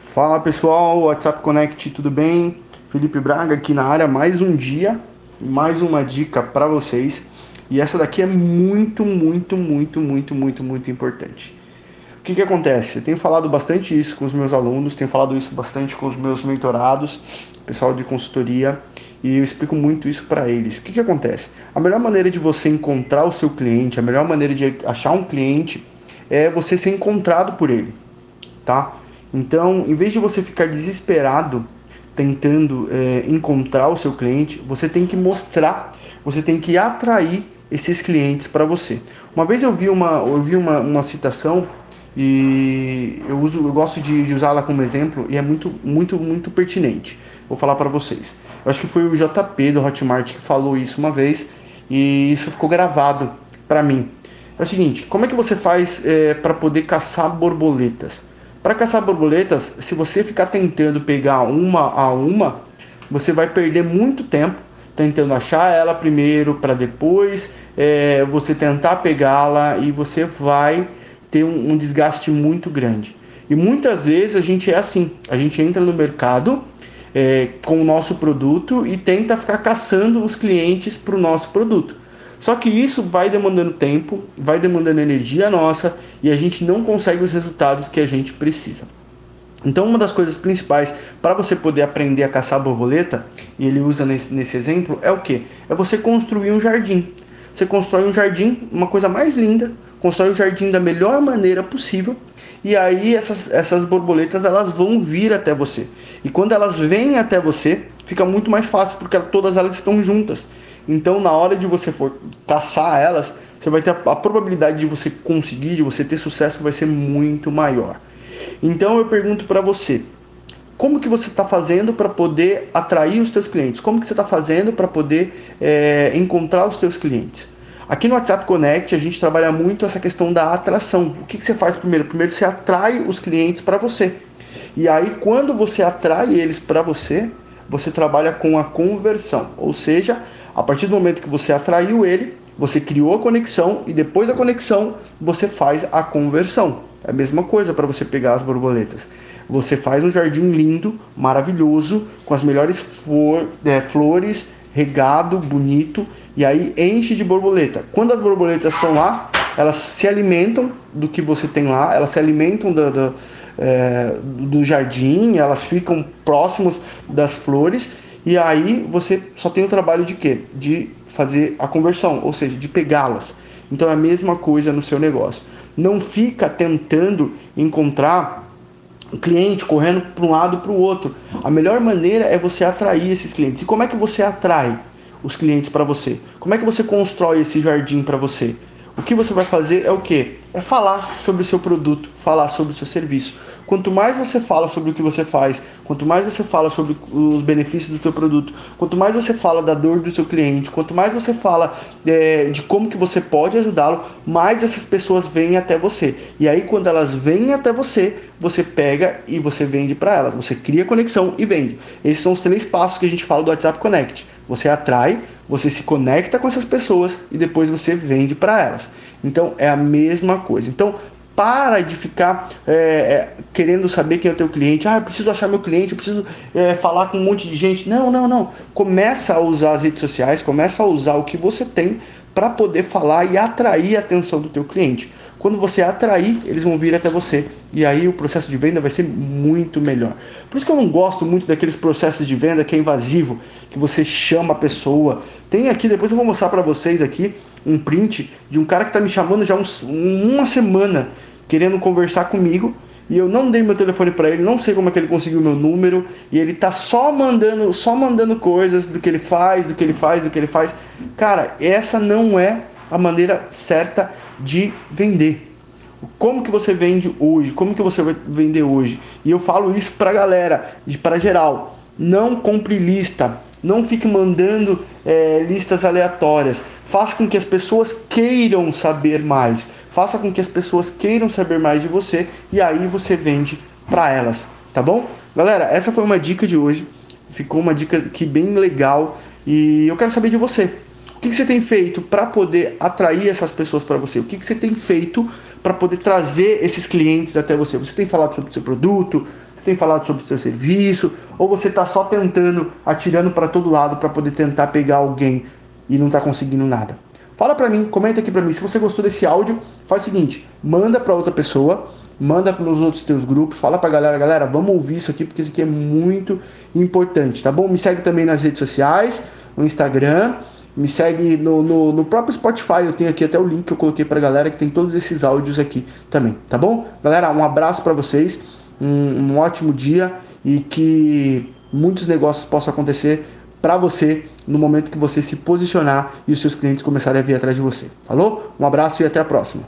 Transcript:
Fala pessoal, WhatsApp Connect, tudo bem? Felipe Braga aqui na área, mais um dia, mais uma dica para vocês. E essa daqui é muito, muito, muito, muito, muito, muito importante. O que, que acontece? Eu tenho falado bastante isso com os meus alunos, tenho falado isso bastante com os meus mentorados, pessoal de consultoria, e eu explico muito isso para eles. O que, que acontece? A melhor maneira de você encontrar o seu cliente, a melhor maneira de achar um cliente é você ser encontrado por ele, tá? Então, em vez de você ficar desesperado tentando é, encontrar o seu cliente, você tem que mostrar, você tem que atrair esses clientes para você. Uma vez eu vi uma, eu vi uma, uma citação e eu uso, eu gosto de, de usá-la como exemplo e é muito, muito, muito pertinente. Vou falar para vocês. Eu acho que foi o JP do Hotmart que falou isso uma vez e isso ficou gravado para mim. É o seguinte: como é que você faz é, para poder caçar borboletas? Para caçar borboletas, se você ficar tentando pegar uma a uma, você vai perder muito tempo tentando achar ela primeiro para depois é, você tentar pegá-la e você vai ter um, um, desgaste muito grande. E muitas vezes a gente é assim, a gente entra no mercado é, com o nosso produto e tenta ficar caçando os clientes para o nosso produto. Só que isso vai demandando tempo, vai demandando energia nossa e a gente não consegue os resultados que a gente precisa. Então, uma das coisas principais para você poder aprender a caçar borboleta, e ele usa nesse, nesse exemplo, é o que? É você construir um jardim. Você constrói um jardim, uma coisa mais linda, constrói o jardim da melhor maneira possível, e aí essas, essas borboletas elas vão vir até você. E quando elas vêm até você, fica muito mais fácil, porque todas elas estão juntas. Então, na hora de você for caçar elas, você vai ter a, a probabilidade de você conseguir, de você ter sucesso, vai ser muito maior. Então, eu pergunto para você, como que você está fazendo para poder atrair os seus clientes? Como que você está fazendo para poder é, encontrar os seus clientes? Aqui no WhatsApp Connect a gente trabalha muito essa questão da atração. O que, que você faz primeiro? Primeiro você atrai os clientes para você. E aí quando você atrai eles para você, você trabalha com a conversão. Ou seja, a partir do momento que você atraiu ele, você criou a conexão e depois da conexão você faz a conversão. É a mesma coisa para você pegar as borboletas. Você faz um jardim lindo, maravilhoso, com as melhores flor, é, flores, regado, bonito, e aí enche de borboleta. Quando as borboletas estão lá, elas se alimentam do que você tem lá, elas se alimentam é, do jardim, elas ficam próximos das flores e aí você só tem o trabalho de quê? De fazer a conversão, ou seja, de pegá-las. Então é a mesma coisa no seu negócio. Não fica tentando encontrar o cliente correndo para um lado para o outro. A melhor maneira é você atrair esses clientes. E como é que você atrai os clientes para você? Como é que você constrói esse jardim para você? O que você vai fazer é o que? É falar sobre o seu produto, falar sobre o seu serviço. Quanto mais você fala sobre o que você faz, quanto mais você fala sobre os benefícios do seu produto, quanto mais você fala da dor do seu cliente, quanto mais você fala é, de como que você pode ajudá-lo, mais essas pessoas vêm até você. E aí quando elas vêm até você, você pega e você vende para elas. Você cria conexão e vende. Esses são os três passos que a gente fala do WhatsApp Connect. Você atrai, você se conecta com essas pessoas e depois você vende para elas. Então é a mesma coisa. Então para de ficar é, é, querendo saber quem é o teu cliente. Ah, eu preciso achar meu cliente, eu preciso é, falar com um monte de gente. Não, não, não. Começa a usar as redes sociais, começa a usar o que você tem para poder falar e atrair a atenção do teu cliente. Quando você atrair, eles vão vir até você. E aí o processo de venda vai ser muito melhor. Por isso que eu não gosto muito daqueles processos de venda que é invasivo, que você chama a pessoa. Tem aqui, depois eu vou mostrar para vocês aqui um print de um cara que está me chamando já uns, uma semana querendo conversar comigo e eu não dei meu telefone para ele, não sei como é que ele conseguiu meu número e ele tá só mandando, só mandando coisas do que ele faz, do que ele faz, do que ele faz. Cara, essa não é a maneira certa de vender. Como que você vende hoje? Como que você vai vender hoje? E eu falo isso pra galera, para geral. Não compre lista, não fique mandando é, listas aleatórias. Faça com que as pessoas queiram saber mais faça com que as pessoas queiram saber mais de você e aí você vende para elas, tá bom? Galera, essa foi uma dica de hoje. Ficou uma dica que bem legal e eu quero saber de você. O que, você tem feito para poder atrair essas pessoas para você? O que, que você tem feito para poder trazer esses clientes até você? Você tem falado sobre o seu produto, você tem falado sobre o seu serviço, ou você está só tentando, atirando para todo lado para poder tentar pegar alguém e não está conseguindo nada. Fala para mim, comenta aqui para mim. Se você gostou desse áudio, faz o seguinte, manda para outra pessoa, manda nos outros teus grupos, fala pra galera, galera, vamos ouvir isso aqui porque isso aqui é muito importante, tá bom? Me segue também nas redes sociais, no Instagram, me segue no, no, no, próprio Spotify, eu tenho aqui até o link que eu coloquei pra galera que tem todos esses áudios aqui também, tá bom? Galera, um abraço para vocês, um, um ótimo dia e que muitos negócios possam acontecer para você no momento que você se posicionar e os seus clientes começarem a vir atrás de você. Falou? Um abraço e até a próxima.